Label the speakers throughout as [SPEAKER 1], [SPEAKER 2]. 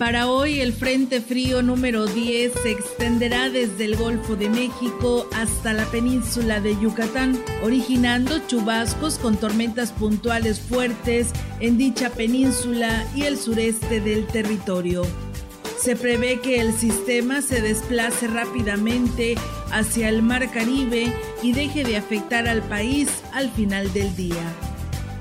[SPEAKER 1] Para hoy el Frente Frío número 10 se extenderá desde el Golfo de México hasta la península de Yucatán, originando chubascos con tormentas puntuales fuertes en dicha península y el sureste del territorio. Se prevé que el sistema se desplace rápidamente hacia el Mar Caribe y deje de afectar al país al final del día.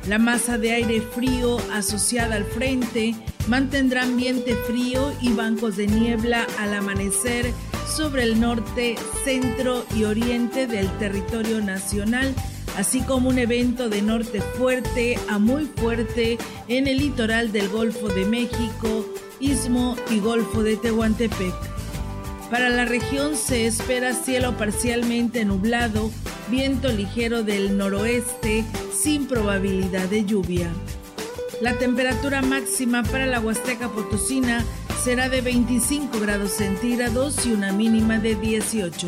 [SPEAKER 1] La masa de aire frío asociada al frente mantendrá ambiente frío y bancos de niebla al amanecer sobre el norte, centro y oriente del territorio nacional, así como un evento de norte fuerte a muy fuerte en el litoral del Golfo de México, Istmo y Golfo de Tehuantepec. Para la región se espera cielo parcialmente nublado, viento ligero del noroeste sin probabilidad de lluvia. La temperatura máxima para la Huasteca Potosina será de 25 grados centígrados y una mínima de 18.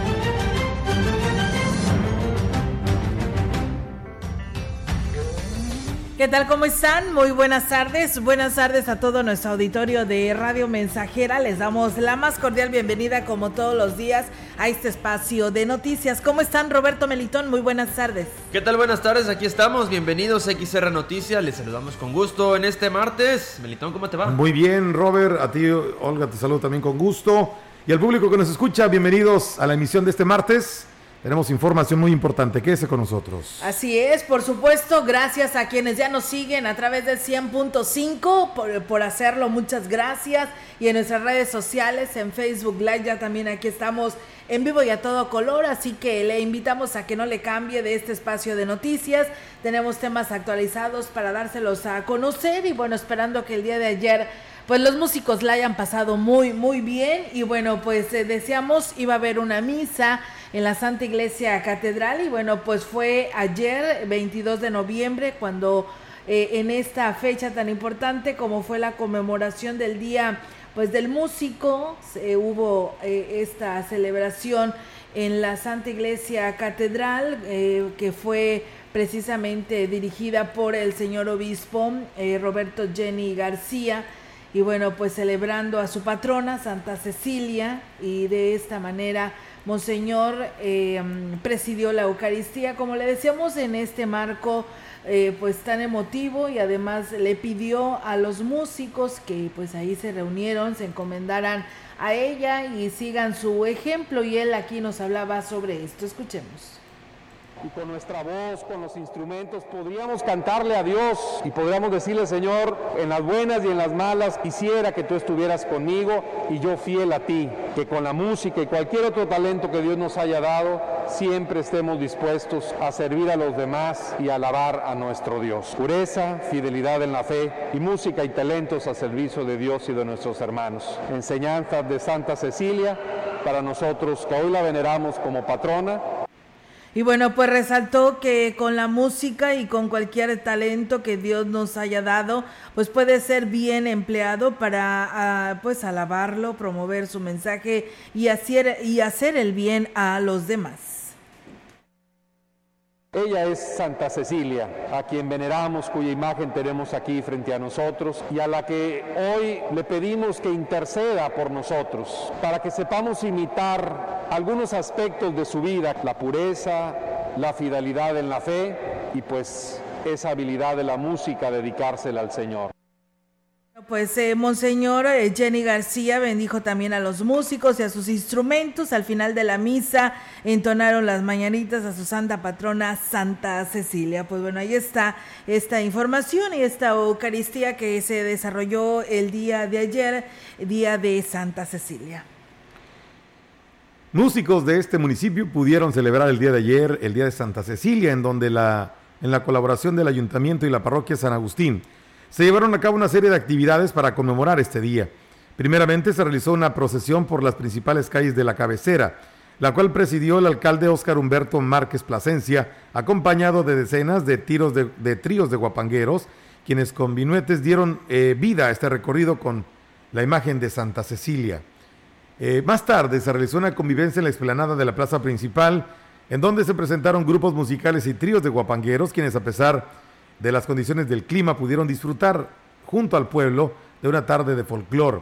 [SPEAKER 1] ¿Qué tal? ¿Cómo están? Muy buenas tardes. Buenas tardes a todo nuestro auditorio de Radio Mensajera. Les damos la más cordial bienvenida, como todos los días, a este espacio de noticias. ¿Cómo están, Roberto Melitón? Muy buenas tardes.
[SPEAKER 2] ¿Qué tal? Buenas tardes. Aquí estamos. Bienvenidos a XR Noticias. Les saludamos con gusto en este martes. Melitón, ¿cómo te va?
[SPEAKER 3] Muy bien, Robert. A ti, Olga, te saludo también con gusto. Y al público que nos escucha, bienvenidos a la emisión de este martes. Tenemos información muy importante, quédese con nosotros.
[SPEAKER 1] Así es, por supuesto, gracias a quienes ya nos siguen a través del 100.5 por, por, hacerlo, muchas gracias. Y en nuestras redes sociales, en Facebook Live, ya también aquí estamos en vivo y a todo color, así que le invitamos a que no le cambie de este espacio de noticias. Tenemos temas actualizados para dárselos a conocer y bueno, esperando que el día de ayer pues los músicos la hayan pasado muy, muy bien. Y bueno, pues eh, deseamos, iba a haber una misa en la Santa Iglesia Catedral. Y bueno, pues fue ayer, 22 de noviembre, cuando eh, en esta fecha tan importante como fue la conmemoración del Día pues del Músico, hubo eh, esta celebración en la Santa Iglesia Catedral, que fue precisamente dirigida por el señor obispo Roberto Jenny García y bueno, pues celebrando a su patrona, Santa Cecilia, y de esta manera Monseñor eh, presidió la Eucaristía, como le decíamos, en este marco eh, pues tan emotivo y además le pidió a los músicos que pues ahí se reunieron, se encomendaran a ella y sigan su ejemplo. Y él aquí nos hablaba sobre esto. Escuchemos
[SPEAKER 4] y con nuestra voz, con los instrumentos, podríamos cantarle a Dios y podríamos decirle, Señor, en las buenas y en las malas, quisiera que tú estuvieras conmigo y yo fiel a ti, que con la música y cualquier otro talento que Dios nos haya dado, siempre estemos dispuestos a servir a los demás y alabar a nuestro Dios. Pureza, fidelidad en la fe y música y talentos a servicio de Dios y de nuestros hermanos. Enseñanzas de Santa Cecilia para nosotros que hoy la veneramos como patrona
[SPEAKER 1] y bueno, pues resaltó que con la música y con cualquier talento que Dios nos haya dado, pues puede ser bien empleado para ah, pues alabarlo, promover su mensaje y hacer, y hacer el bien a los demás.
[SPEAKER 4] Ella es Santa Cecilia, a quien veneramos, cuya imagen tenemos aquí frente a nosotros y a la que hoy le pedimos que interceda por nosotros, para que sepamos imitar algunos aspectos de su vida, la pureza, la fidelidad en la fe y pues esa habilidad de la música, dedicársela al Señor.
[SPEAKER 1] Pues eh, Monseñor eh, Jenny García bendijo también a los músicos y a sus instrumentos. Al final de la misa entonaron las mañanitas a su santa patrona Santa Cecilia. Pues bueno, ahí está esta información y esta Eucaristía que se desarrolló el día de ayer, día de Santa Cecilia.
[SPEAKER 3] Músicos de este municipio pudieron celebrar el día de ayer, el día de Santa Cecilia, en donde la, en la colaboración del ayuntamiento y la parroquia San Agustín se llevaron a cabo una serie de actividades para conmemorar este día. Primeramente se realizó una procesión por las principales calles de la cabecera, la cual presidió el alcalde Óscar Humberto Márquez Plasencia, acompañado de decenas de, tiros de, tríos de guapangueros, quienes con vinuetes dieron eh, vida a este recorrido con la imagen de Santa Cecilia. Eh, más tarde se realizó una convivencia en la explanada de la plaza principal, en donde se presentaron grupos musicales y tríos de guapangueros, quienes a pesar de las condiciones del clima pudieron disfrutar junto al pueblo de una tarde de folclor.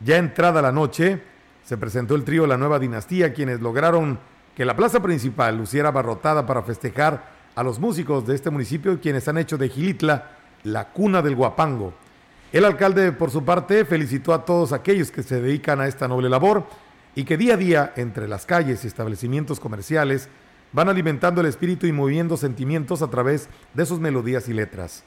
[SPEAKER 3] Ya entrada la noche, se presentó el trío La Nueva Dinastía, quienes lograron que la plaza principal luciera abarrotada para festejar a los músicos de este municipio, quienes han hecho de Gilitla la cuna del guapango. El alcalde, por su parte, felicitó a todos aquellos que se dedican a esta noble labor y que día a día, entre las calles y establecimientos comerciales, van alimentando el espíritu y moviendo sentimientos a través de sus melodías y letras.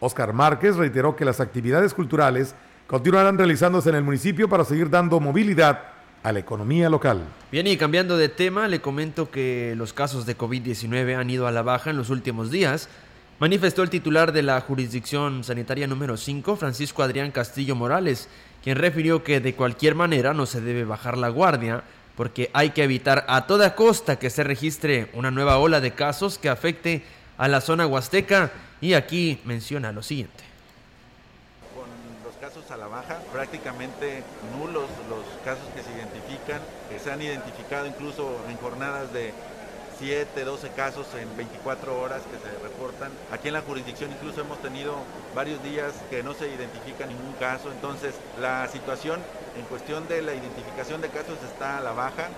[SPEAKER 3] Oscar Márquez reiteró que las actividades culturales continuarán realizándose en el municipio para seguir dando movilidad a la economía local.
[SPEAKER 2] Bien, y cambiando de tema, le comento que los casos de COVID-19 han ido a la baja en los últimos días. Manifestó el titular de la jurisdicción sanitaria número 5, Francisco Adrián Castillo Morales, quien refirió que de cualquier manera no se debe bajar la guardia porque hay que evitar a toda costa que se registre una nueva ola de casos que afecte a la zona huasteca y aquí menciona lo siguiente.
[SPEAKER 5] Con los casos a la baja, prácticamente nulos los casos que se identifican, que se han identificado incluso en jornadas de 7, 12 casos en 24 horas que se reportan. Aquí en la jurisdicción incluso hemos tenido varios días que no se identifica ningún caso, entonces la situación en cuestión de la identificación de casos está a la baja.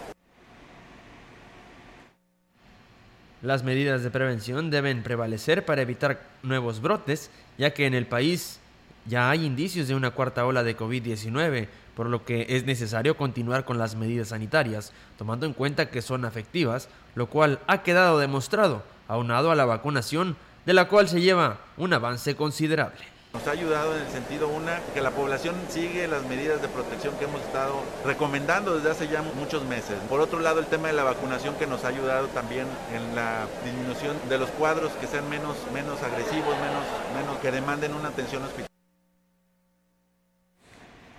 [SPEAKER 2] Las medidas de prevención deben prevalecer para evitar nuevos brotes, ya que en el país ya hay indicios de una cuarta ola de COVID-19, por lo que es necesario continuar con las medidas sanitarias, tomando en cuenta que son efectivas, lo cual ha quedado demostrado, aunado a la vacunación, de la cual se lleva un avance considerable.
[SPEAKER 5] Nos ha ayudado en el sentido, una, que la población sigue las medidas de protección que hemos estado recomendando desde hace ya muchos meses. Por otro lado, el tema de la vacunación que nos ha ayudado también en la disminución de los cuadros que sean menos, menos agresivos, menos, menos que demanden una atención hospitalaria.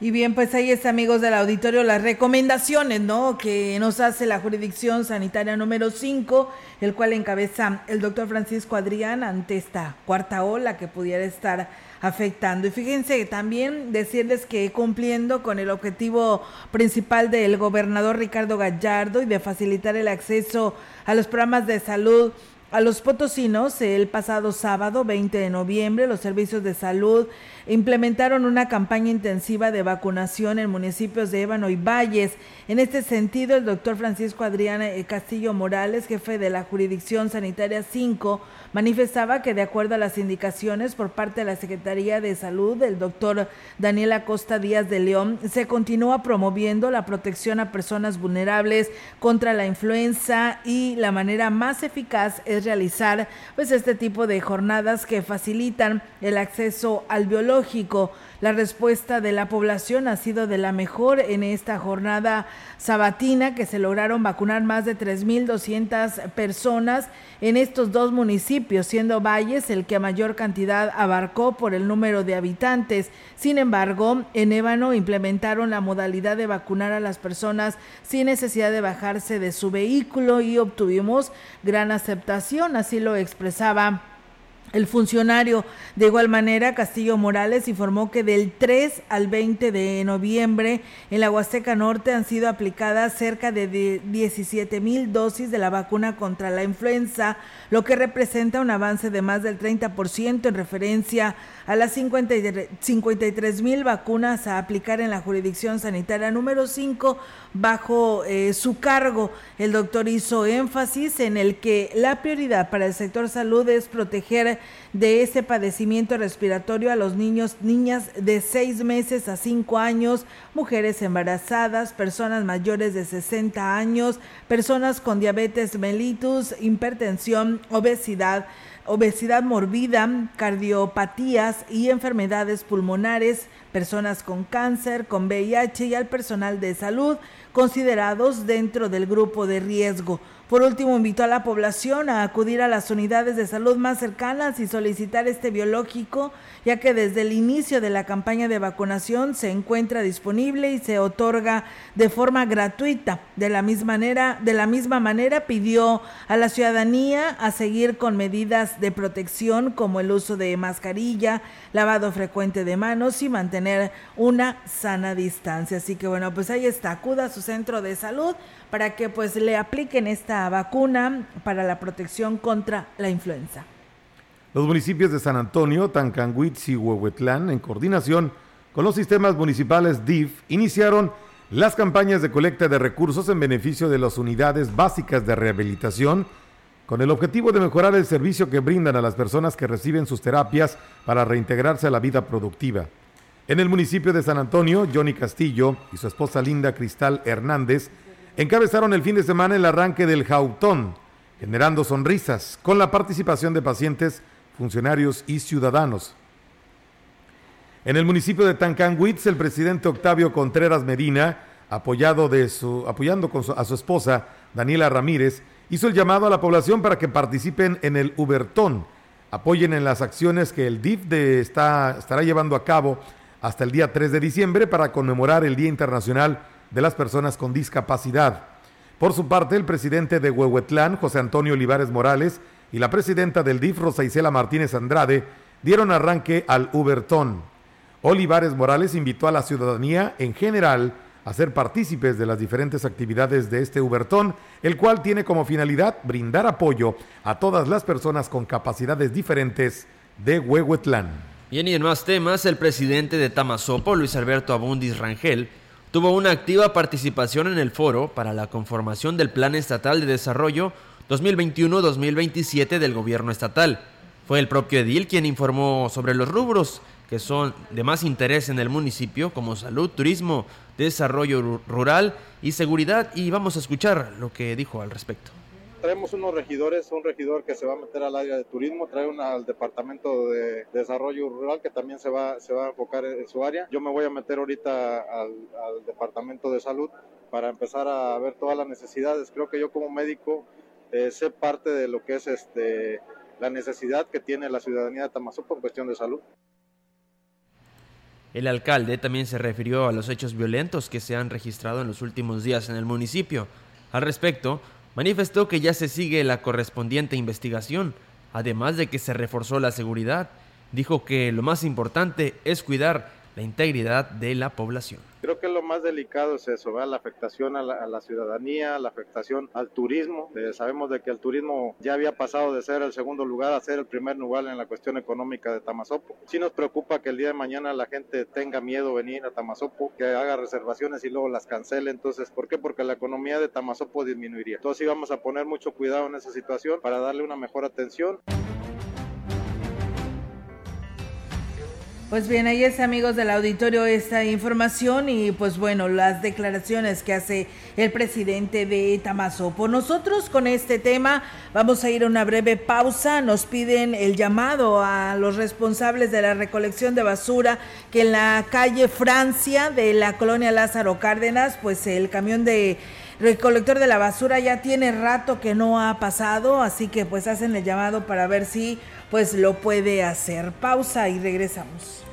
[SPEAKER 1] Y bien, pues ahí está, amigos del auditorio, las recomendaciones, ¿no? Que nos hace la jurisdicción sanitaria número 5, el cual encabeza el doctor Francisco Adrián ante esta cuarta ola que pudiera estar afectando. Y fíjense también decirles que cumpliendo con el objetivo principal del gobernador Ricardo Gallardo y de facilitar el acceso a los programas de salud a los potosinos, el pasado sábado 20 de noviembre, los servicios de salud implementaron una campaña intensiva de vacunación en municipios de Ébano y Valles. En este sentido, el doctor Francisco Adrián eh, Castillo Morales, jefe de la jurisdicción sanitaria 5, manifestaba que de acuerdo a las indicaciones por parte de la Secretaría de Salud del doctor Daniel Acosta Díaz de León, se continúa promoviendo la protección a personas vulnerables contra la influenza y la manera más eficaz es realizar pues este tipo de jornadas que facilitan el acceso al biológico. La respuesta de la población ha sido de la mejor en esta jornada sabatina que se lograron vacunar más de 3.200 personas en estos dos municipios, siendo Valles el que mayor cantidad abarcó por el número de habitantes. Sin embargo, en Ébano implementaron la modalidad de vacunar a las personas sin necesidad de bajarse de su vehículo y obtuvimos gran aceptación, así lo expresaba El funcionario, de igual manera, Castillo Morales informó que del 3 al 20 de noviembre en la Huasteca Norte han sido aplicadas cerca de 17 mil dosis de la vacuna contra la influenza, lo que representa un avance de más del 30% en referencia a las 53 mil vacunas a aplicar en la jurisdicción sanitaria número 5 bajo eh, su cargo. El doctor hizo énfasis en el que la prioridad para el sector salud es proteger de ese padecimiento respiratorio a los niños, niñas de 6 meses a 5 años, mujeres embarazadas, personas mayores de 60 años, personas con diabetes mellitus, hipertensión, obesidad, obesidad morbida, cardiopatías y enfermedades pulmonares, personas con cáncer, con VIH y al personal de salud considerados dentro del grupo de riesgo. Por último, invitó a la población a acudir a las unidades de salud más cercanas y solicitar este biológico, ya que desde el inicio de la campaña de vacunación se encuentra disponible y se otorga de forma gratuita. De la misma manera, de la misma manera pidió a la ciudadanía a seguir con medidas de protección como el uso de mascarilla, lavado frecuente de manos y mantener una sana distancia. Así que bueno, pues ahí está, acuda a su centro de salud para que pues le apliquen esta vacuna para la protección contra la influenza.
[SPEAKER 3] Los municipios de San Antonio, Tancanguitz y Huehuetlán, en coordinación con los sistemas municipales DIF, iniciaron las campañas de colecta de recursos en beneficio de las unidades básicas de rehabilitación, con el objetivo de mejorar el servicio que brindan a las personas que reciben sus terapias para reintegrarse a la vida productiva. En el municipio de San Antonio, Johnny Castillo y su esposa Linda Cristal Hernández encabezaron el fin de semana el arranque del Jautón, generando sonrisas con la participación de pacientes, funcionarios y ciudadanos. En el municipio de Tancanwitz, el presidente Octavio Contreras Medina, apoyado de su, apoyando a su esposa Daniela Ramírez, hizo el llamado a la población para que participen en el Ubertón, apoyen en las acciones que el DIF está, estará llevando a cabo hasta el día 3 de diciembre para conmemorar el Día Internacional de las personas con discapacidad. Por su parte, el presidente de Huehuetlán, José Antonio Olivares Morales, y la presidenta del DIF, Rosa Isela Martínez Andrade, dieron arranque al Ubertón. Olivares Morales invitó a la ciudadanía en general a ser partícipes de las diferentes actividades de este Ubertón, el cual tiene como finalidad brindar apoyo a todas las personas con capacidades diferentes de Huehuetlán.
[SPEAKER 2] Bien, y en más temas, el presidente de Tamazopo, Luis Alberto Abundis Rangel, tuvo una activa participación en el foro para la conformación del Plan Estatal de Desarrollo 2021-2027 del gobierno estatal. Fue el propio Edil quien informó sobre los rubros que son de más interés en el municipio como salud, turismo, desarrollo rural y seguridad y vamos a escuchar lo que dijo al respecto
[SPEAKER 6] traemos unos regidores, un regidor que se va a meter al área de turismo, trae un al departamento de desarrollo rural que también se va, se va a enfocar en su área. Yo me voy a meter ahorita al, departamento de salud para empezar a ver todas las necesidades. Creo que yo como médico eh, sé parte de lo que es este, la necesidad que tiene la ciudadanía de Tamazú por cuestión de salud.
[SPEAKER 2] El alcalde también se refirió a los hechos violentos que se han registrado en los últimos días en el municipio. Al respecto, manifestó que ya se sigue la correspondiente investigación, además de que se reforzó la seguridad. Dijo que lo más importante es cuidar la integridad de la población.
[SPEAKER 6] Creo que lo más delicado es eso, la afectación a la, ciudadanía, la afectación al turismo. Eh, sabemos de que el turismo ya había pasado de ser el segundo lugar a ser el primer lugar en la cuestión económica de Tamazopo. Sí nos preocupa que el día de mañana la gente tenga miedo venir a Tamazopo, que haga reservaciones y luego las cancele. Entonces, ¿por qué? Porque la economía de Tamazopo disminuiría. Entonces sí vamos a poner mucho cuidado en esa situación para darle una mejor atención.
[SPEAKER 1] Pues bien, ahí es amigos del auditorio esta información y pues bueno, las declaraciones que hace el presidente de Por Nosotros con este tema vamos a ir a una breve pausa. Nos piden el llamado a los responsables de la recolección de basura que en la calle Francia de la colonia Lázaro Cárdenas, pues el camión de recolector de la basura ya tiene rato que no ha pasado, así que pues hacen el llamado para ver si pues lo puede hacer. Pausa y regresamos.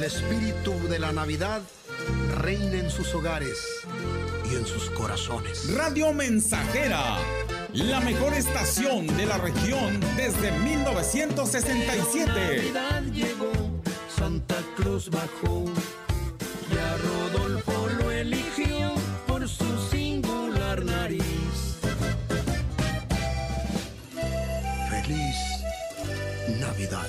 [SPEAKER 7] el espíritu de la Navidad reine en sus hogares y en sus corazones.
[SPEAKER 8] Radio Mensajera, la mejor estación de la región desde 1967.
[SPEAKER 9] Navidad llegó, Santa Cruz bajó y a Rodolfo lo eligió por su singular nariz.
[SPEAKER 7] Feliz Navidad.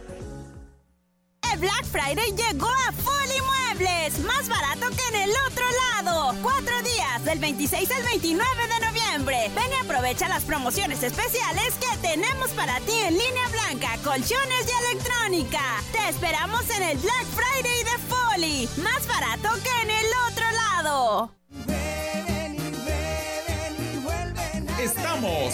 [SPEAKER 10] El Black Friday llegó a Folly Muebles, más barato que en el otro lado. Cuatro días, del 26 al 29 de noviembre. Ven y aprovecha las promociones especiales que tenemos para ti en línea blanca, colchones y electrónica. Te esperamos en el Black Friday de Folly, más barato que en el otro lado.
[SPEAKER 8] Estamos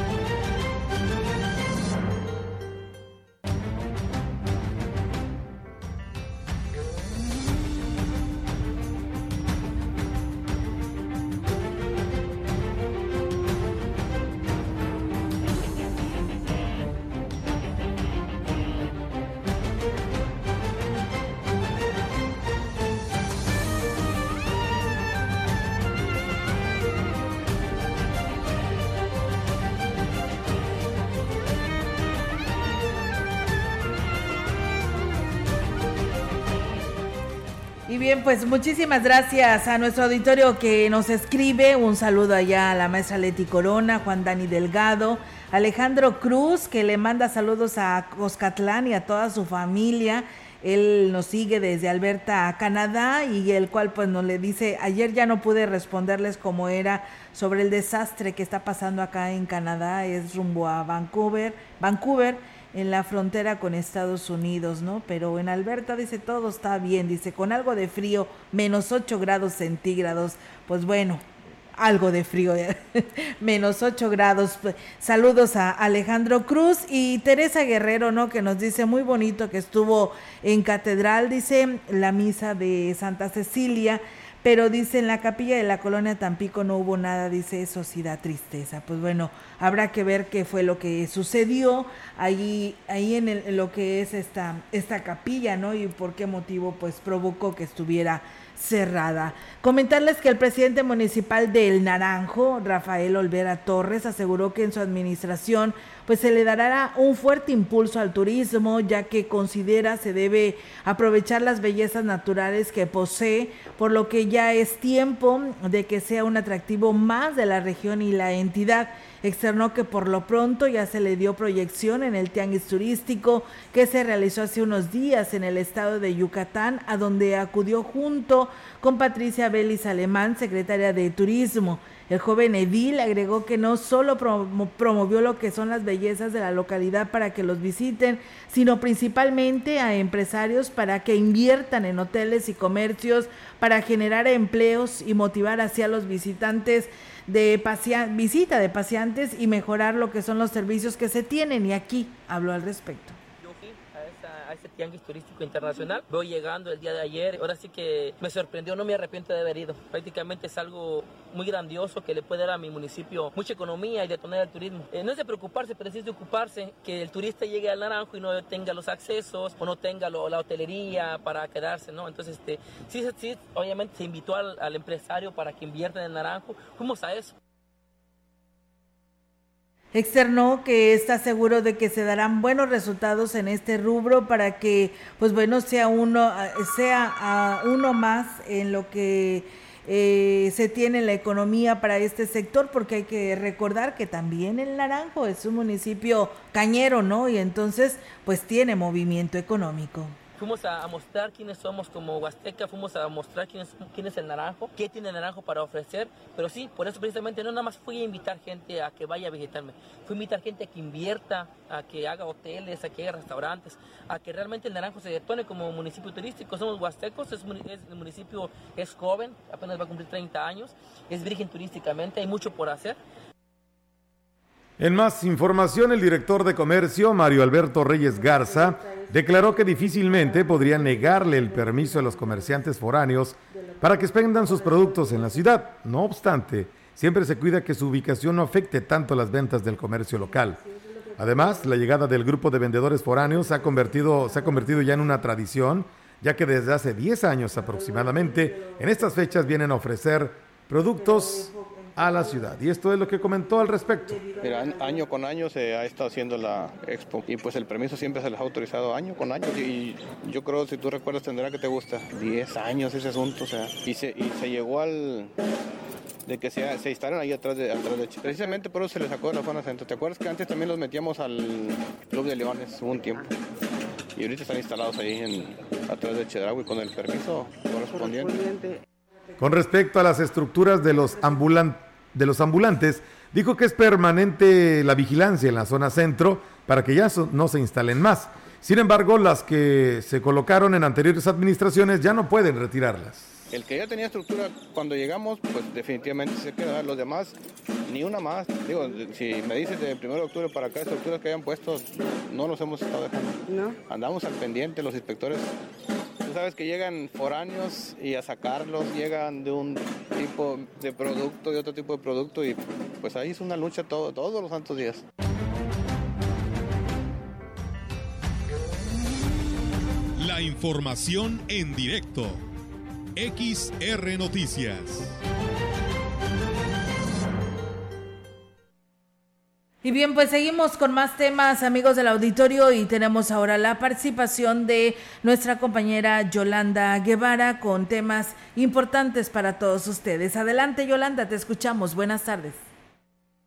[SPEAKER 1] Pues muchísimas gracias a nuestro auditorio que nos escribe. Un saludo allá a la maestra Leti Corona, Juan Dani Delgado, Alejandro Cruz, que le manda saludos a Coscatlán y a toda su familia. Él nos sigue desde Alberta, Canadá, y el cual pues nos le dice, ayer ya no pude responderles cómo era sobre el desastre que está pasando acá en Canadá, es rumbo a Vancouver, Vancouver en la frontera con Estados Unidos, ¿no? Pero en Alberta dice todo está bien, dice con algo de frío, menos 8 grados centígrados, pues bueno, algo de frío, menos 8 grados. Saludos a Alejandro Cruz y Teresa Guerrero, ¿no? Que nos dice muy bonito que estuvo en Catedral, dice la misa de Santa Cecilia pero dice en la capilla de la colonia Tampico no hubo nada, dice eso sí da tristeza. Pues bueno, habrá que ver qué fue lo que sucedió ahí, ahí en, lo que es esta, esta capilla, ¿no? Y por qué motivo pues provocó que estuviera cerrada. Comentarles que el presidente municipal del Naranjo, Rafael Olvera Torres, aseguró que en su administración pues se le dará un fuerte impulso al turismo, ya que considera se debe aprovechar las bellezas naturales que posee, por lo que ya es tiempo de que sea un atractivo más de la región y la entidad. Externó que por lo pronto ya se le dio proyección en el tianguis turístico que se realizó hace unos días en el estado de Yucatán, a donde acudió junto con Patricia Belis Alemán, secretaria de Turismo. El joven Edil agregó que no solo promovió lo que son las bellezas de la localidad para que los visiten, sino principalmente a empresarios para que inviertan en hoteles y comercios para generar empleos y motivar hacia los visitantes de visita de pacientes y mejorar lo que son los servicios que se tienen. Y aquí habló al respecto
[SPEAKER 11] a ese tianguis turístico internacional. Voy llegando el día de ayer, ahora sí que me sorprendió, no me arrepiento de haber ido. Prácticamente es algo muy grandioso que le puede dar a mi municipio mucha economía y detonar el turismo. Eh, no es de preocuparse, pero sí es de ocuparse que el turista llegue al Naranjo y no tenga los accesos o no tenga la hotelería para quedarse, ¿no? Entonces, este, sí, sí, obviamente se invitó al, al empresario para que invierta en el Naranjo. Fuimos a eso.
[SPEAKER 1] Externó que está seguro de que se darán buenos resultados en este rubro para que, pues bueno, sea uno, sea uno más en lo que eh, se tiene la economía para este sector, porque hay que recordar que también el Naranjo es un municipio cañero, ¿no? Y entonces, pues tiene movimiento económico
[SPEAKER 11] fuimos a, mostrar quiénes somos como Huasteca, fuimos a mostrar quién es, quién es el Naranjo, qué tiene el Naranjo para ofrecer, pero sí, por eso precisamente no nada más fui a invitar gente a que vaya a visitarme, fui a invitar gente a que invierta, a que haga hoteles, a que haga restaurantes, a que realmente el Naranjo se detone como municipio turístico, somos huastecos, es, el municipio es joven, apenas va a cumplir 30 años, es virgen turísticamente, hay mucho por hacer,
[SPEAKER 3] en más información, el director de comercio, Mario Alberto Reyes Garza, declaró que difícilmente podría negarle el permiso a los comerciantes foráneos para que expendan sus productos en la ciudad. No obstante, siempre se cuida que su ubicación no afecte tanto las ventas del comercio local. Además, la llegada del grupo de vendedores foráneos se ha convertido, se ha convertido ya en una tradición, ya que desde hace 10 años aproximadamente, en estas fechas vienen a ofrecer productos a la ciudad. Y esto es lo que comentó al respecto.
[SPEAKER 12] Mira, año con año se ha estado haciendo la expo y pues el permiso siempre se les ha autorizado año con año. Y yo creo, si tú recuerdas, tendrá que te gusta 10 años ese asunto. O sea, y se, y se llegó al de que se, se instalaron ahí atrás de, atrás de Precisamente por eso se les sacó de la zona centro. ¿Te acuerdas que antes también los metíamos al Club de Leones un tiempo? Y ahorita están instalados ahí en, atrás de Chedraui con el permiso correspondiente.
[SPEAKER 3] Con respecto a las estructuras de los, de los ambulantes, dijo que es permanente la vigilancia en la zona centro para que ya no se instalen más. Sin embargo, las que se colocaron en anteriores administraciones ya no pueden retirarlas.
[SPEAKER 12] El que ya tenía estructura cuando llegamos, pues definitivamente se queda. Los demás, ni una más. Digo, si me dices de 1 de octubre para acá, estructuras que hayan puesto, no los hemos estado dejando. No. Andamos al pendiente, los inspectores Tú sabes que llegan foráneos y a sacarlos llegan de un tipo de producto, de otro tipo de producto y pues ahí es una lucha todo, todos los santos días.
[SPEAKER 13] La información en directo. XR Noticias.
[SPEAKER 1] Y bien, pues seguimos con más temas, amigos del auditorio, y tenemos ahora la participación de nuestra compañera Yolanda Guevara con temas importantes para todos ustedes. Adelante, Yolanda, te escuchamos. Buenas tardes.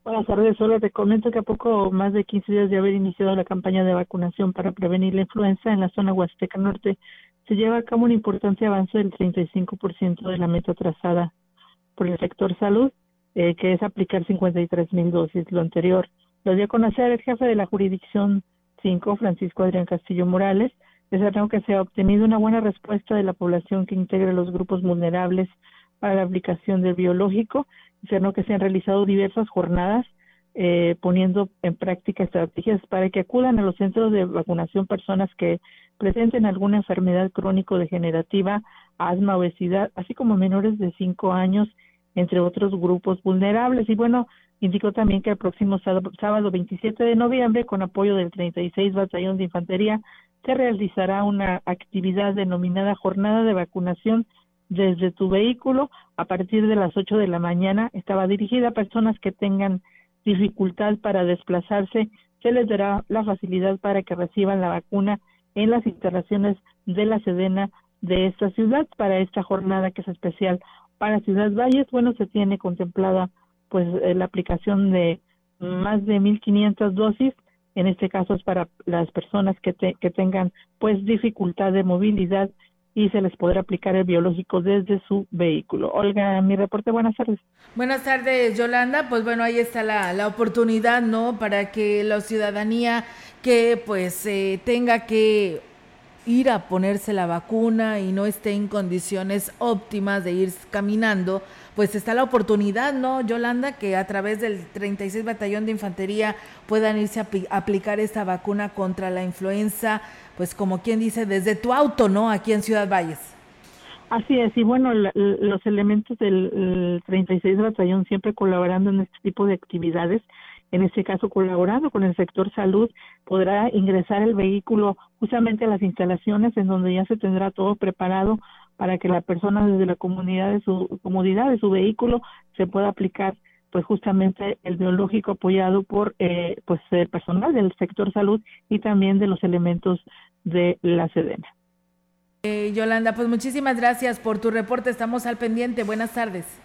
[SPEAKER 14] Buenas tardes, solo te comento que a poco más de 15 días de haber iniciado la campaña de vacunación para prevenir la influenza en la zona Huasteca Norte, se lleva a cabo un importante avance del 35% de la meta trazada por el sector salud, eh, que es aplicar 53 mil dosis. Lo anterior lo dio a conocer el jefe de la jurisdicción 5, Francisco Adrián Castillo Morales, desarrolló que se ha obtenido una buena respuesta de la población que integra los grupos vulnerables para la aplicación del biológico, discernió que se han realizado diversas jornadas eh, poniendo en práctica estrategias para que acudan a los centros de vacunación personas que presenten alguna enfermedad crónico-degenerativa, asma, obesidad, así como menores de 5 años, entre otros grupos vulnerables. Y bueno, Indicó también que el próximo sábado 27 de noviembre, con apoyo del 36 Batallón de Infantería, se realizará una actividad denominada Jornada de Vacunación desde tu vehículo a partir de las 8 de la mañana. Estaba dirigida a personas que tengan dificultad para desplazarse se les dará la facilidad para que reciban la vacuna en las instalaciones de la Sedena de esta ciudad para esta jornada que es especial para Ciudad Valles. Bueno, se tiene contemplada pues eh, la aplicación de más de 1.500 dosis. En este caso es para las personas que, que tengan pues dificultad de movilidad y se les podrá aplicar el biológico desde su vehículo. Olga, mi reporte, buenas tardes.
[SPEAKER 1] Buenas tardes, Yolanda. Pues bueno, ahí está la, la oportunidad, ¿no? Para que la ciudadanía que pues eh, tenga que ir a ponerse la vacuna y no esté en condiciones óptimas de ir caminando, pues está la oportunidad, ¿no, Yolanda? Que a través del 36 Batallón de Infantería puedan irse a aplicar esta vacuna contra la influenza, pues como quien dice, desde tu auto, ¿no? Aquí en Ciudad Valles.
[SPEAKER 14] Así es, y bueno, los elementos del 36 Batallón siempre colaborando en este tipo de actividades en este caso colaborando con el sector salud, podrá ingresar el vehículo justamente a las instalaciones en donde ya se tendrá todo preparado para que la persona desde la comunidad de su comodidad de su vehículo se pueda aplicar pues justamente el biológico apoyado por eh, pues el personal del sector salud y también de los elementos de la Sedena.
[SPEAKER 1] Eh, Yolanda, pues muchísimas gracias por tu reporte. Estamos al pendiente. Buenas tardes.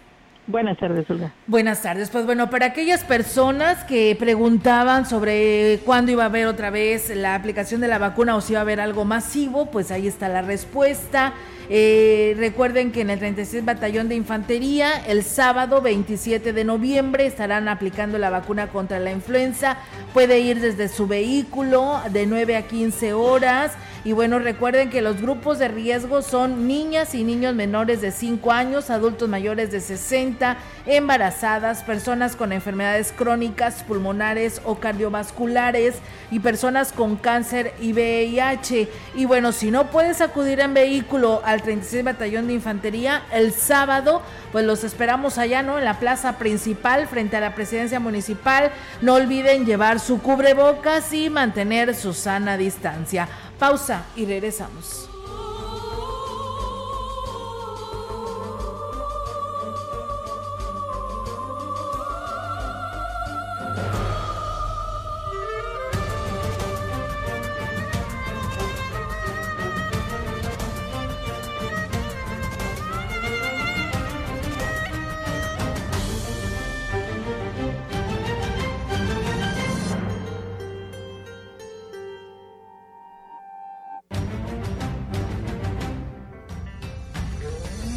[SPEAKER 14] Buenas tardes, Olga.
[SPEAKER 1] Buenas tardes. Pues bueno, para aquellas personas que preguntaban sobre cuándo iba a haber otra vez la aplicación de la vacuna o si iba a haber algo masivo, pues ahí está la respuesta. Eh, recuerden que en el 36 Batallón de Infantería, el sábado 27 de noviembre, estarán aplicando la vacuna contra la influenza. Puede ir desde su vehículo de 9 a 15 horas. Y bueno, recuerden que los grupos de riesgo son niñas y niños menores de 5 años, adultos mayores de 60, embarazadas, personas con enfermedades crónicas, pulmonares o cardiovasculares y personas con cáncer y VIH. Y bueno, si no puedes acudir en vehículo al 36 Batallón de Infantería el sábado, pues los esperamos allá, ¿no? En la plaza principal frente a la presidencia municipal. No olviden llevar su cubrebocas y mantener su sana distancia. Pausa y regresamos.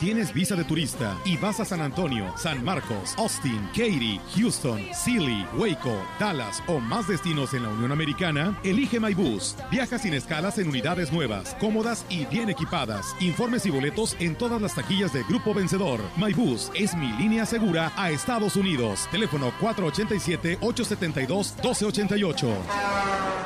[SPEAKER 3] Tienes visa de turista y vas a San Antonio, San Marcos, Austin, Katy, Houston, Sealy, Waco, Dallas o más destinos en la Unión Americana, elige MyBus. Viaja sin escalas en unidades nuevas, cómodas y bien equipadas. Informes y boletos en todas las taquillas de Grupo Vencedor. MyBus es mi línea segura a Estados Unidos. Teléfono 487-872-1288.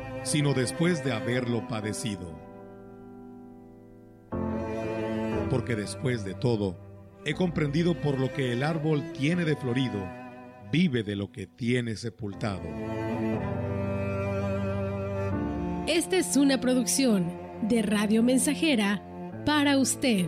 [SPEAKER 13] sino después de haberlo padecido. Porque después de todo he comprendido por lo que el árbol tiene de florido, vive de lo que tiene sepultado.
[SPEAKER 15] Esta es una producción de Radio Mensajera para usted.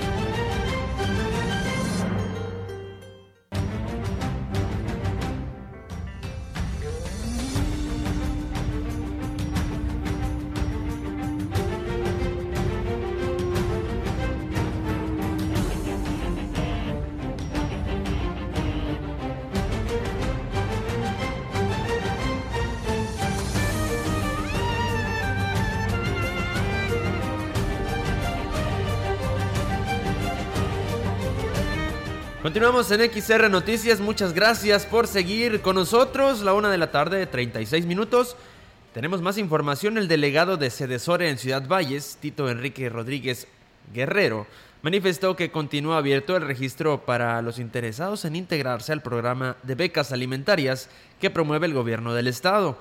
[SPEAKER 2] Continuamos en XR Noticias, muchas gracias por seguir con nosotros, la una de la tarde, 36 minutos. Tenemos más información, el delegado de Cedesore en Ciudad Valles, Tito Enrique Rodríguez Guerrero, manifestó que continúa abierto el registro para los interesados en integrarse al programa de becas alimentarias que promueve el gobierno del estado.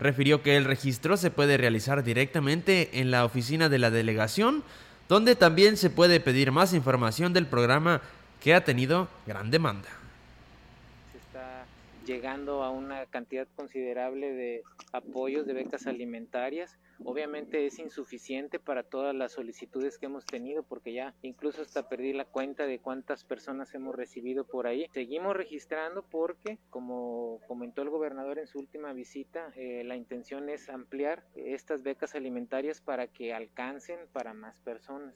[SPEAKER 2] Refirió que el registro se puede realizar directamente en la oficina de la delegación, donde también se puede pedir más información del programa que ha tenido gran demanda.
[SPEAKER 16] Se está llegando a una cantidad considerable de apoyos de becas alimentarias. Obviamente es insuficiente para todas las solicitudes que hemos tenido porque ya incluso hasta perdí la cuenta de cuántas personas hemos recibido por ahí. Seguimos registrando porque, como comentó el gobernador en su última visita, eh, la intención es ampliar estas becas alimentarias para que alcancen para más personas.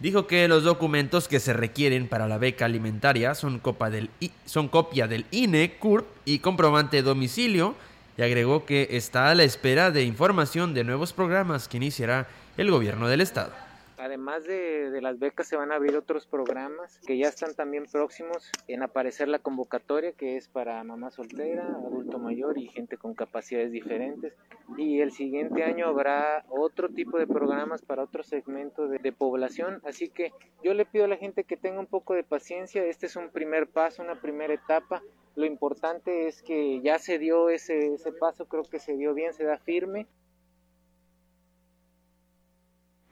[SPEAKER 2] Dijo que los documentos que se requieren para la beca alimentaria son, copa del son copia del INE, CURP y comprobante de domicilio y agregó que está a la espera de información de nuevos programas que iniciará el gobierno del estado.
[SPEAKER 16] Además de, de las becas se van a abrir otros programas que ya están también próximos en aparecer la convocatoria que es para mamá soltera, adulto mayor y gente con capacidades diferentes. Y el siguiente año habrá otro tipo de programas para otro segmento de, de población. Así que yo le pido a la gente que tenga un poco de paciencia. Este es un primer paso, una primera etapa. Lo importante es que ya se dio ese, ese paso, creo que se dio bien, se da firme.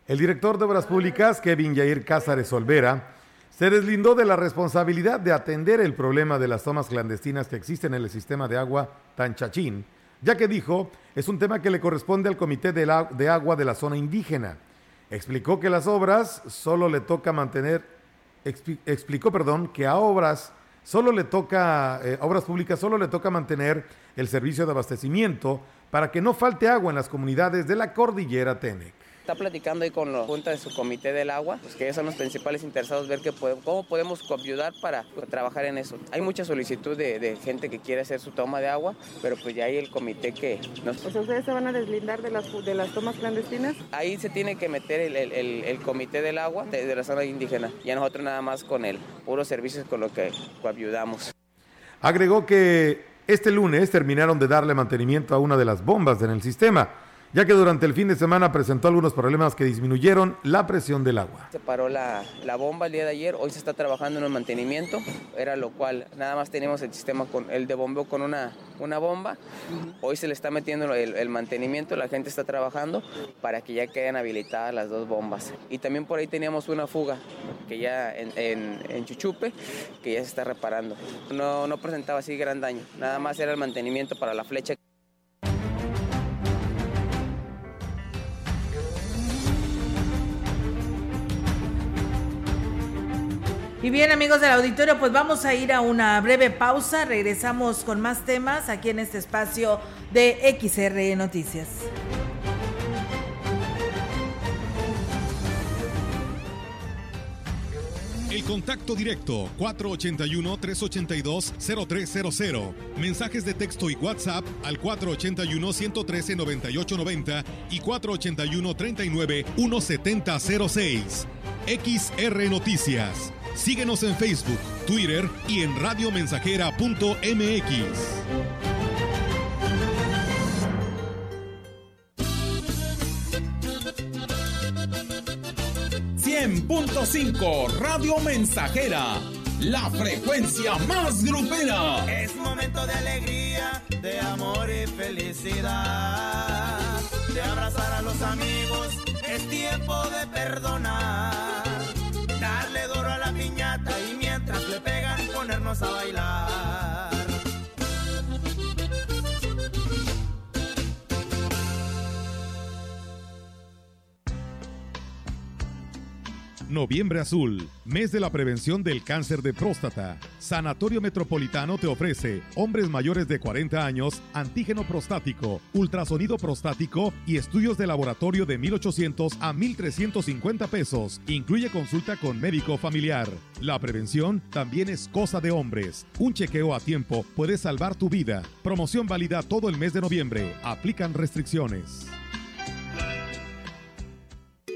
[SPEAKER 3] El director de Obras Públicas, Kevin Yair Cázares Olvera, se deslindó de la responsabilidad de atender el problema de las tomas clandestinas que existen en el sistema de agua Tanchachín, ya que dijo es un tema que le corresponde al Comité de, Agua de la zona indígena. Explicó que las obras solo le toca mantener, expli- explicó, perdón, que a obras solo le toca, eh, obras públicas solo le toca mantener el servicio de abastecimiento para que no falte agua en las comunidades de la cordillera Tenec.
[SPEAKER 17] Está platicando ahí con la junta de su comité del agua, pues que ellos son los principales interesados ver que cómo podemos ayudar para trabajar en eso. Hay mucha solicitud de, gente que quiere hacer su toma de agua, pero pues ya hay el comité que nos...
[SPEAKER 18] Pues ustedes se van a deslindar de las, de las tomas clandestinas.
[SPEAKER 17] Ahí se tiene que meter el, el, el, comité del agua de, de, la zona indígena y a nosotros nada más con el puro servicios con lo que ayudamos.
[SPEAKER 19] Agregó que este lunes terminaron de darle mantenimiento a una de las bombas en el sistema ya que durante el fin de semana presentó algunos problemas que disminuyeron la presión del agua.
[SPEAKER 17] Se paró la, bomba el día de ayer, hoy se está trabajando en el mantenimiento, era lo cual nada más tenemos el sistema con el de bombeo con una, una bomba, hoy se le está metiendo el, mantenimiento, la gente está trabajando para que ya queden habilitadas las dos bombas. Y también por ahí teníamos una fuga que ya en, en, Chuchupe, que ya se está reparando. No, no presentaba así gran daño, nada más era el mantenimiento para la flecha.
[SPEAKER 1] Y bien amigos del auditorio, pues vamos a ir a una breve pausa, regresamos con más temas aquí en este espacio de XR Noticias.
[SPEAKER 3] El contacto directo 481-382-0300. Mensajes de texto y WhatsApp al 481-113-9890 y 481-39-1706. XR Noticias Síguenos en Facebook, Twitter y en radiomensajera.mx.
[SPEAKER 8] ...100.5 Radio Mensajera... ...la frecuencia más grupera...
[SPEAKER 20] Es momento de alegría, de amor y felicidad... ...de abrazar a los amigos, es tiempo de perdonar ponernos a bailar.
[SPEAKER 3] Noviembre Azul, mes de la prevención del cáncer de próstata. Sanatorio Metropolitano te ofrece hombres mayores de 40 años, antígeno prostático, ultrasonido prostático y estudios de laboratorio de 1.800 a 1.350 pesos. Incluye consulta con médico familiar. La prevención también es cosa de hombres. Un chequeo a tiempo puede salvar tu vida. Promoción válida todo el mes de noviembre. Aplican restricciones.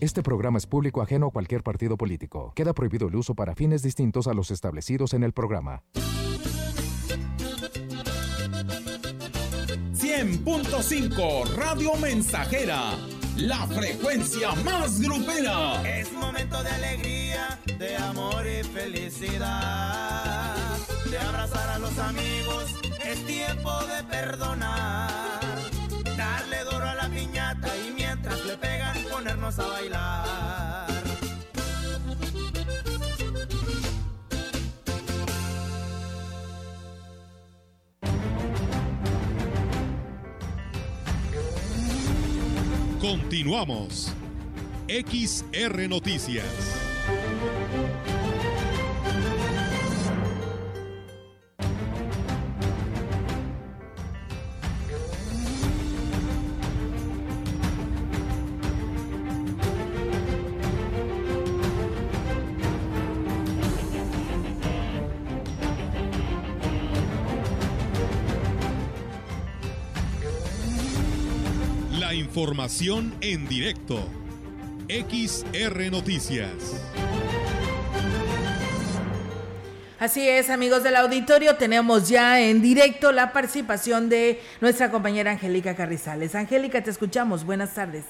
[SPEAKER 21] Este programa es público ajeno a cualquier partido político. Queda prohibido el uso para fines distintos a los establecidos en el programa.
[SPEAKER 8] 100.5 Radio Mensajera, la frecuencia más grupera.
[SPEAKER 20] Es momento de alegría, de amor y felicidad, de abrazar a los amigos, es tiempo de perdonar, ponernos a bailar.
[SPEAKER 3] Continuamos. XR Noticias. Información en directo. XR Noticias.
[SPEAKER 1] Así es, amigos del auditorio, tenemos ya en directo la participación de nuestra compañera Angélica Carrizales. Angélica, te escuchamos. Buenas tardes.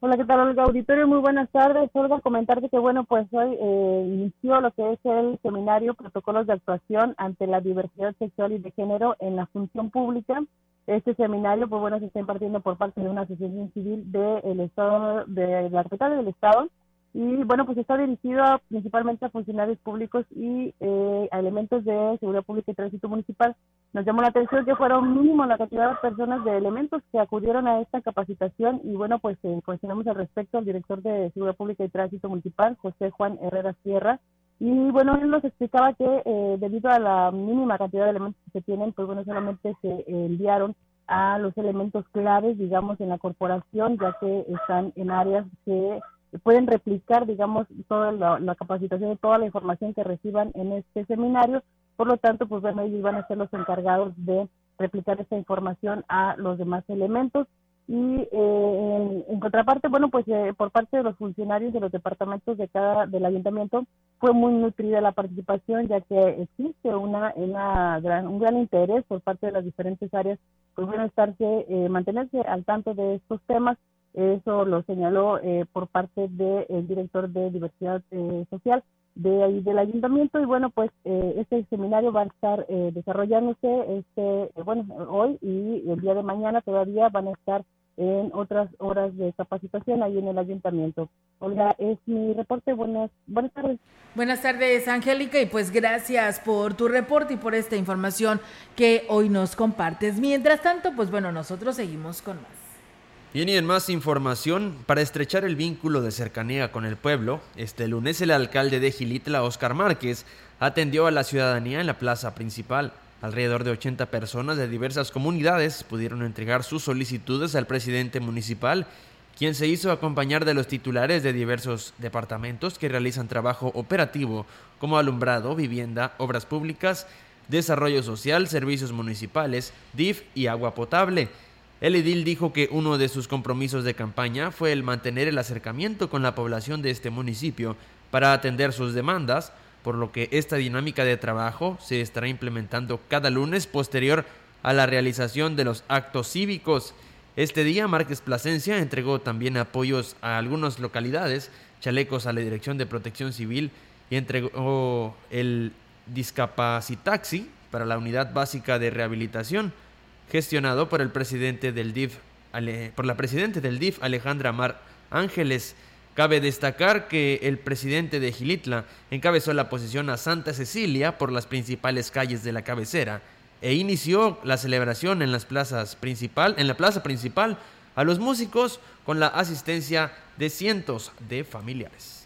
[SPEAKER 22] Hola, ¿qué tal, Olga? Auditorio, muy buenas tardes. Olga, comentarte que, bueno, pues hoy eh, inició lo que es el seminario Protocolos de Actuación ante la Diversidad Sexual y de Género en la Función Pública. Este seminario, pues bueno, se está impartiendo por parte de una asociación civil del Estado, de la capital del Estado, y bueno, pues está dirigido principalmente a funcionarios públicos y eh, a elementos de seguridad pública y tránsito municipal. Nos llamó la atención que fueron mínimo la cantidad de personas de elementos que acudieron a esta capacitación y bueno, pues eh, cuestionamos al respecto al director de seguridad pública y tránsito municipal, José Juan Herrera Sierra, y bueno, él nos explicaba que eh, debido a la mínima cantidad de elementos que se tienen, pues bueno, solamente se enviaron a los elementos claves, digamos, en la corporación, ya que están en áreas que pueden replicar, digamos, toda la, capacitación y toda la información que reciban en este seminario. Por lo tanto, pues bueno, ellos van a ser los encargados de replicar esta información a los demás elementos. Y eh, en, contraparte, bueno, pues eh, por parte de los funcionarios de los departamentos de cada del ayuntamiento fue muy nutrida la participación, ya que existe una, una gran, un gran interés por parte de las diferentes áreas, pues bueno, estarse, eh, mantenerse al tanto de estos temas. Eso lo señaló eh, por parte del director de diversidad eh, social de ahí del ayuntamiento. Y bueno pues eh, este seminario va a estar desarrollándose este bueno hoy y el día de mañana todavía van a estar en otras horas de capacitación ahí en el ayuntamiento. Olga, es mi reporte. Buenas, buenas tardes.
[SPEAKER 1] Buenas tardes, Angélica, y pues gracias por tu reporte y por esta información que hoy nos compartes. Mientras tanto, pues bueno, nosotros seguimos con más.
[SPEAKER 2] Bien, y en más información, para estrechar el vínculo de cercanía con el pueblo, este lunes el alcalde de Gilitla, Oscar Márquez, atendió a la ciudadanía en la plaza principal. Alrededor de 80 personas de diversas comunidades pudieron entregar sus solicitudes al presidente municipal, quien se hizo acompañar de los titulares de diversos departamentos que realizan trabajo operativo como alumbrado, vivienda, obras públicas, desarrollo social, servicios municipales, DIF y agua potable. El edil dijo que uno de sus compromisos de campaña fue el mantener el acercamiento con la población de este municipio para atender sus demandas, por lo que esta dinámica de trabajo se estará implementando cada lunes posterior a la realización de los actos cívicos. Este día Márquez Plasencia entregó también apoyos a algunas localidades, chalecos a la Dirección de Protección Civil y entregó el discapacitaxi para la Unidad Básica de Rehabilitación gestionado por el presidente del DIF, por la presidente del DIF, Alejandra Mar Ángeles. Cabe destacar que el presidente de Gilitla encabezó la posición a Santa Cecilia por las principales calles de la cabecera e inició la celebración en las plazas en la plaza principal a los músicos con la asistencia de cientos de familiares.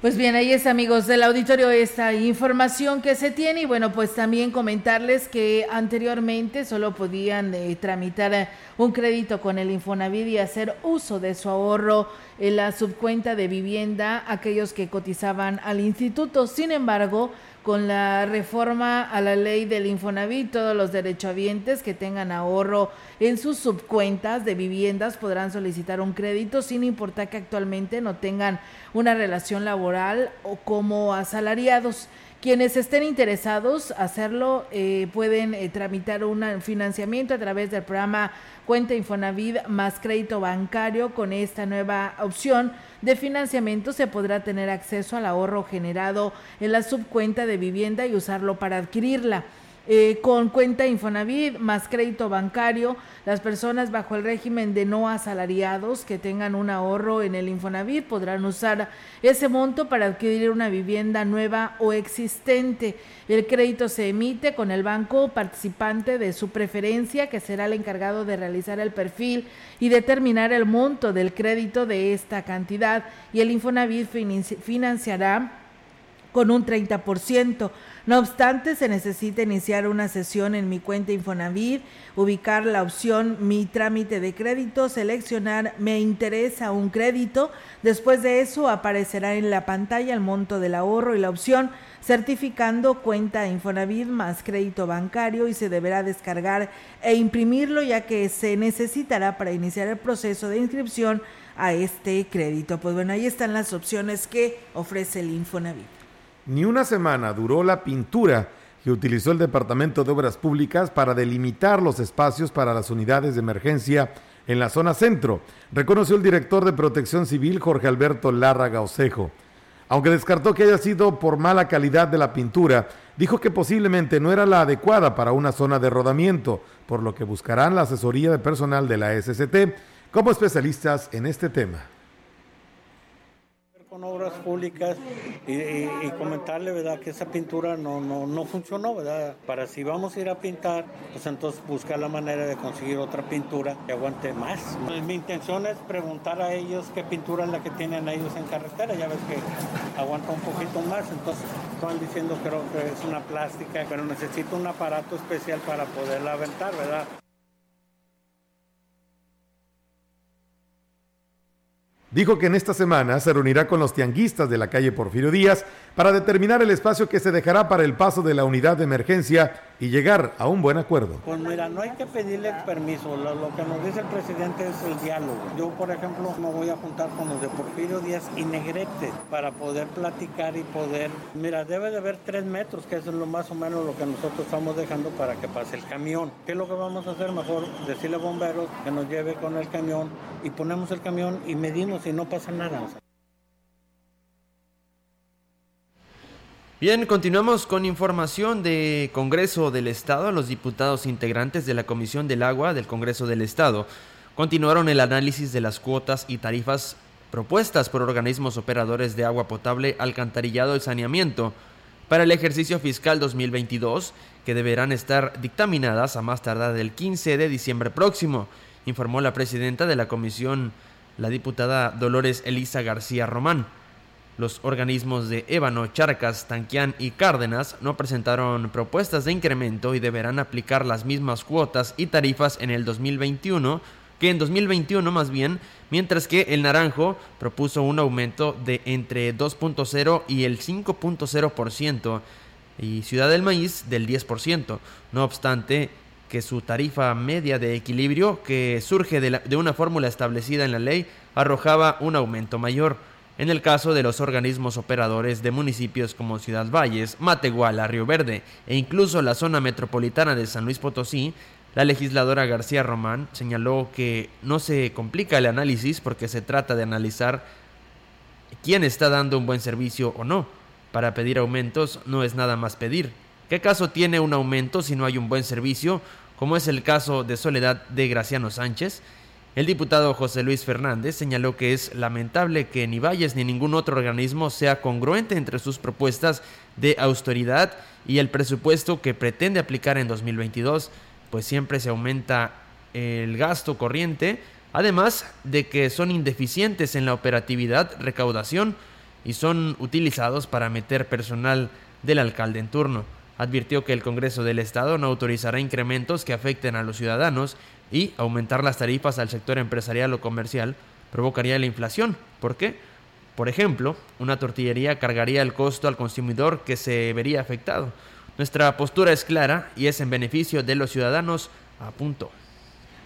[SPEAKER 1] Pues bien, ahí es amigos del auditorio esta información que se tiene y bueno, pues también comentarles que anteriormente solo podían eh, tramitar eh, un crédito con el Infonavit y hacer uso de su ahorro en la subcuenta de vivienda aquellos que cotizaban al instituto. Sin embargo, con la reforma a la ley del Infonavit, todos los derechohabientes que tengan ahorro en sus subcuentas de viviendas podrán solicitar un crédito sin importar que actualmente no tengan una relación laboral o como asalariados. Quienes estén interesados hacerlo eh, pueden eh, tramitar un financiamiento a través del programa Cuenta Infonavit más crédito bancario. Con esta nueva opción de financiamiento se podrá tener acceso al ahorro generado en la subcuenta de vivienda y usarlo para adquirirla. Eh, con cuenta Infonavit más crédito bancario, las personas bajo el régimen de no asalariados que tengan un ahorro en el Infonavit podrán usar ese monto para adquirir una vivienda nueva o existente. El crédito se emite con el banco participante de su preferencia, que será el encargado de realizar el perfil y determinar el monto del crédito de esta cantidad y el Infonavit financiará con un 30%. No obstante, se necesita iniciar una sesión en mi cuenta Infonavit, ubicar la opción Mi trámite de crédito, seleccionar Me interesa un crédito. Después de eso aparecerá en la pantalla el monto del ahorro y la opción certificando cuenta Infonavit más crédito bancario y se deberá descargar e imprimirlo ya que se necesitará para iniciar el proceso de inscripción a este crédito. Pues bueno, ahí están las opciones que ofrece el Infonavit.
[SPEAKER 3] Ni una semana duró la pintura que utilizó el Departamento de Obras Públicas para delimitar los espacios para las unidades de emergencia en la zona centro, reconoció el director de Protección Civil Jorge Alberto Lárraga Osejo. Aunque descartó que haya sido por mala calidad de la pintura, dijo que posiblemente no era la adecuada para una zona de rodamiento, por lo que buscarán la asesoría de personal de la SST como especialistas en este tema
[SPEAKER 23] con obras públicas y, comentarle, ¿verdad?, que esa pintura no, no, no funcionó, ¿verdad? Para si vamos a ir a pintar, pues entonces buscar la manera de conseguir otra pintura que aguante más. Mi intención es preguntar a ellos qué pintura es la que tienen ellos en carretera, ya ves que aguanta un poquito más, entonces están diciendo creo que es una plástica, pero necesito un aparato especial para poderla aventar, ¿verdad?
[SPEAKER 3] Dijo que en esta semana se reunirá con los tianguistas de la calle Porfirio Díaz para determinar el espacio que se dejará para el paso de la unidad de emergencia y llegar a un buen acuerdo.
[SPEAKER 23] Pues mira, no hay que pedirle permiso, lo, que nos dice el presidente es el diálogo. Yo, por ejemplo, me voy a juntar con los de Porfirio Díaz y Negrete para poder platicar y poder, mira, debe de haber tres metros, que es lo más o menos lo que nosotros estamos dejando para que pase el camión. ¿Qué es lo que vamos a hacer? Mejor decirle a bomberos que nos lleve con el camión y ponemos el camión y medimos y no pasa nada.
[SPEAKER 2] Bien, continuamos con información de Congreso del Estado. Los diputados integrantes de la Comisión del Agua del Congreso del Estado continuaron el análisis de las cuotas y tarifas propuestas por organismos operadores de agua potable, alcantarillado y saneamiento para el ejercicio fiscal 2022, que deberán estar dictaminadas a más tardar del 15 de diciembre próximo, informó la presidenta de la Comisión, la diputada Dolores Elisa García Román. Los organismos de Ébano, Charcas, Tanquián y Cárdenas no presentaron propuestas de incremento y deberán aplicar las mismas cuotas y tarifas en el 2021 que en 2021 más bien, mientras que el Naranjo propuso un aumento de entre 2.0 y el 5.0% y Ciudad del Maíz del 10%. No obstante, que su tarifa media de equilibrio, que surge de, de una fórmula establecida en la ley, arrojaba un aumento mayor. En el caso de los organismos operadores de municipios como Ciudad Valles, Matehuala, Río Verde e incluso la zona metropolitana de San Luis Potosí, la legisladora García Román señaló que no se complica el análisis porque se trata de analizar quién está dando un buen servicio o no. Para pedir aumentos no es nada más pedir. ¿Qué caso tiene un aumento si no hay un buen servicio, como es el caso de Soledad de Graciano Sánchez? El diputado José Luis Fernández señaló que es lamentable que ni Valles ni ningún otro organismo sea congruente entre sus propuestas de austeridad y el presupuesto que pretende aplicar en 2022, pues siempre se aumenta el gasto corriente, además de que son indeficientes en la operatividad, recaudación y son utilizados para meter personal del alcalde en turno. Advirtió que el Congreso del Estado no autorizará incrementos que afecten a los ciudadanos y aumentar las tarifas al sector empresarial o comercial provocaría la inflación. ¿Por qué? Por ejemplo, una tortillería cargaría el costo al consumidor que se vería afectado. Nuestra postura es clara y es en beneficio de los ciudadanos, a punto.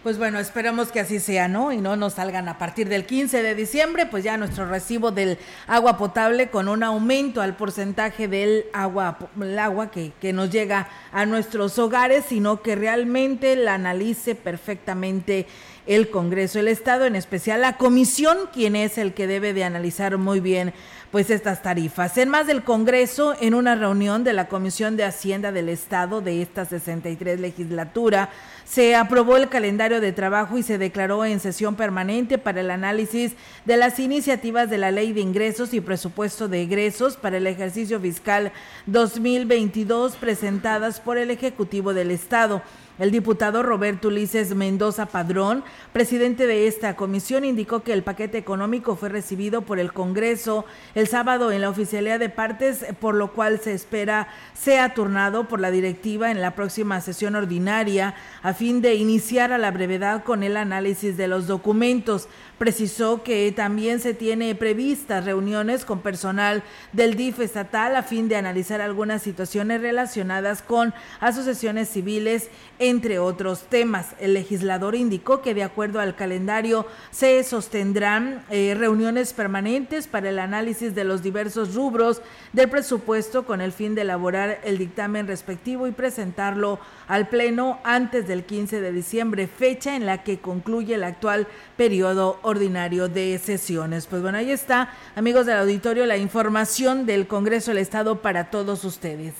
[SPEAKER 1] Pues bueno, esperemos que así sea, ¿no? Y no nos salgan a partir del 15 de diciembre, pues ya nuestro recibo del agua potable con un aumento al porcentaje del agua, el agua que, que nos llega a nuestros hogares, sino que realmente la analice perfectamente el Congreso, el Estado, en especial la Comisión, quien es el que debe de analizar muy bien pues estas tarifas. En más del Congreso, en una reunión de la Comisión de Hacienda del Estado de esta 63 legislatura, se aprobó el calendario de trabajo y se declaró en sesión permanente para el análisis de las iniciativas de la Ley de Ingresos y Presupuesto de Egresos para el ejercicio fiscal 2022 presentadas por el Ejecutivo del Estado. El diputado Roberto Ulises Mendoza Padrón, presidente de esta comisión, indicó que el paquete económico fue recibido por el Congreso el sábado en la oficialidad de partes, por lo cual se espera sea turnado por la directiva en la próxima sesión ordinaria fin de iniciar a la brevedad con el análisis de los documentos. Precisó que también se tiene previstas reuniones con personal del DIF estatal a fin de analizar algunas situaciones relacionadas con asociaciones civiles entre otros temas. El legislador indicó que de acuerdo al calendario se sostendrán eh, reuniones permanentes para el análisis de los diversos rubros del presupuesto con el fin de elaborar el dictamen respectivo y presentarlo al Pleno antes del 15 de diciembre, fecha en la que concluye el actual periodo de sesiones. Pues bueno, ahí está, amigos del auditorio, la información del Congreso del Estado para todos ustedes.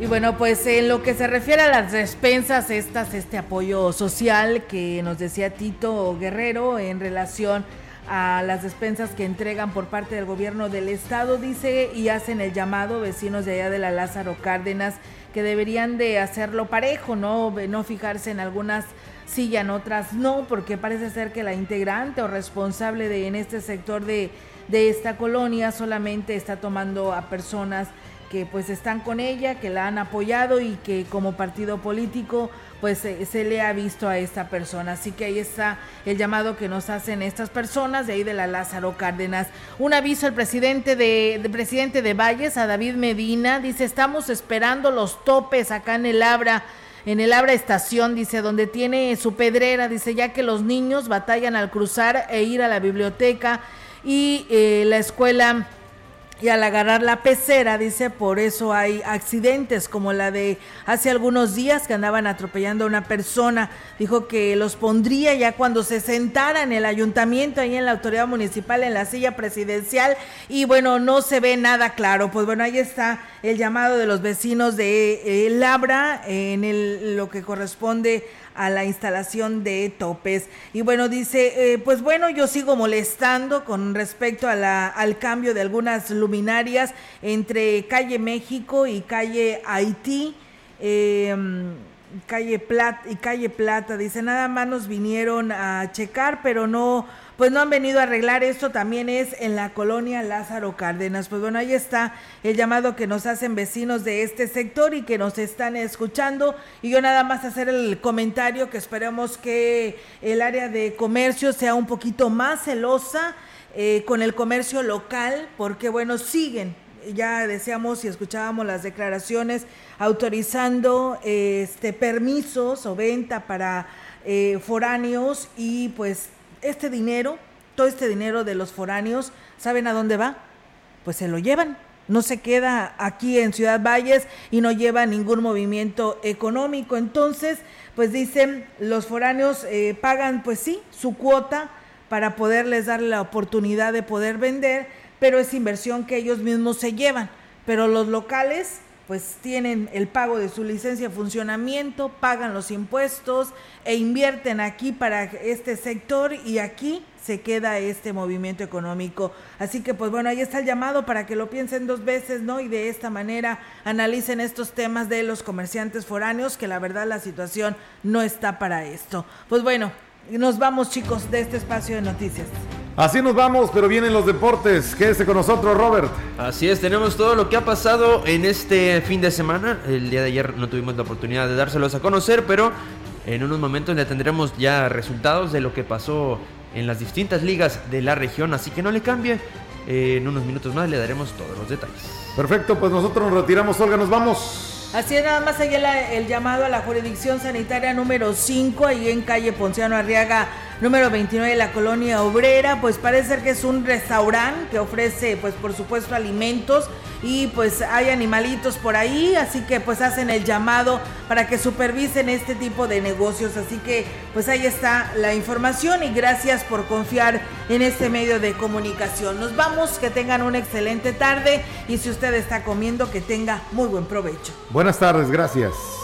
[SPEAKER 1] Y bueno, pues en lo que se refiere a las despensas, estas, este apoyo social que nos decía Tito Guerrero en relación a las despensas que entregan por parte del gobierno del estado, dice, y hacen el llamado vecinos de allá de la Lázaro Cárdenas que deberían de hacerlo parejo, ¿no? No fijarse en algunas sí en otras no, porque parece ser que la integrante o responsable de en este sector de, de esta colonia solamente está tomando a personas que pues están con ella, que la han apoyado y que como partido político pues se le ha visto a esta persona. Así que ahí está el llamado que nos hacen estas personas de ahí de la Lázaro Cárdenas. Un aviso al presidente de, presidente de Valles, a David Medina, dice, estamos esperando los topes acá en el Abra en el Abra Estación, dice, donde tiene su pedrera, dice, ya que los niños batallan al cruzar e ir a la biblioteca y eh, la escuela y al agarrar la pecera, dice, por eso hay accidentes como la de hace algunos días que andaban atropellando a una persona. Dijo que los pondría ya cuando se sentara en el ayuntamiento, ahí en la autoridad municipal, en la silla presidencial. Y bueno, no se ve nada claro. Pues bueno, ahí está el llamado de los vecinos de eh, Labra en lo que corresponde a la instalación de topes. Y bueno, dice, eh, pues bueno, yo sigo molestando con respecto a la, al cambio de algunas luminarias entre calle México y calle Haití. Em, calle Plata y calle Plata dice nada más nos vinieron a checar pero no pues no han venido a arreglar esto, también es en la colonia Lázaro Cárdenas. Pues bueno, ahí está el llamado que nos hacen vecinos de este sector y que nos están escuchando. Y yo nada más hacer el comentario que esperemos que el área de comercio sea un poquito más celosa eh, con el comercio local, porque bueno, siguen ya decíamos y escuchábamos las declaraciones autorizando este permisos o venta para eh, foráneos y pues este dinero, todo este dinero de los foráneos, ¿saben a dónde va? Pues se lo llevan. No se queda aquí en Ciudad Valles y no lleva ningún movimiento económico. Entonces, pues dicen, los foráneos eh, pagan, pues sí, su cuota para poderles dar la oportunidad de poder vender, pero es inversión que ellos mismos se llevan. Pero los locales pues tienen el pago de su licencia de funcionamiento, pagan los impuestos e invierten aquí para este sector y aquí se queda este movimiento económico. Así que pues bueno, ahí está el llamado para que lo piensen dos veces, ¿no? Y de esta manera analicen estos temas de los comerciantes foráneos, que la verdad la situación no está para esto. Pues bueno, nos vamos chicos de este espacio de noticias.
[SPEAKER 3] Así nos vamos, pero vienen los deportes. Quédese con nosotros, Robert.
[SPEAKER 2] Así es, tenemos todo lo que ha pasado en este fin de semana. El día de ayer no tuvimos la oportunidad de dárselos a conocer, pero en unos momentos le tendremos ya resultados de lo que pasó en las distintas ligas de la región, así que no le cambie. en unos minutos más le daremos todos los detalles.
[SPEAKER 3] Perfecto, pues nosotros nos retiramos, Olga, nos vamos.
[SPEAKER 1] Así es, nada más allá el llamado a la jurisdicción sanitaria número 5, ahí en calle Ponciano Arriaga número 29 de la colonia obrera, pues parece ser que es un restaurante que ofrece pues por supuesto alimentos y pues hay animalitos por ahí, así que pues hacen el llamado para que supervisen este tipo de negocios, así que pues ahí está la información y gracias por confiar en este medio de comunicación. Nos vamos, que tengan una excelente tarde y si usted está comiendo que tenga muy buen provecho.
[SPEAKER 3] Buenas tardes, gracias.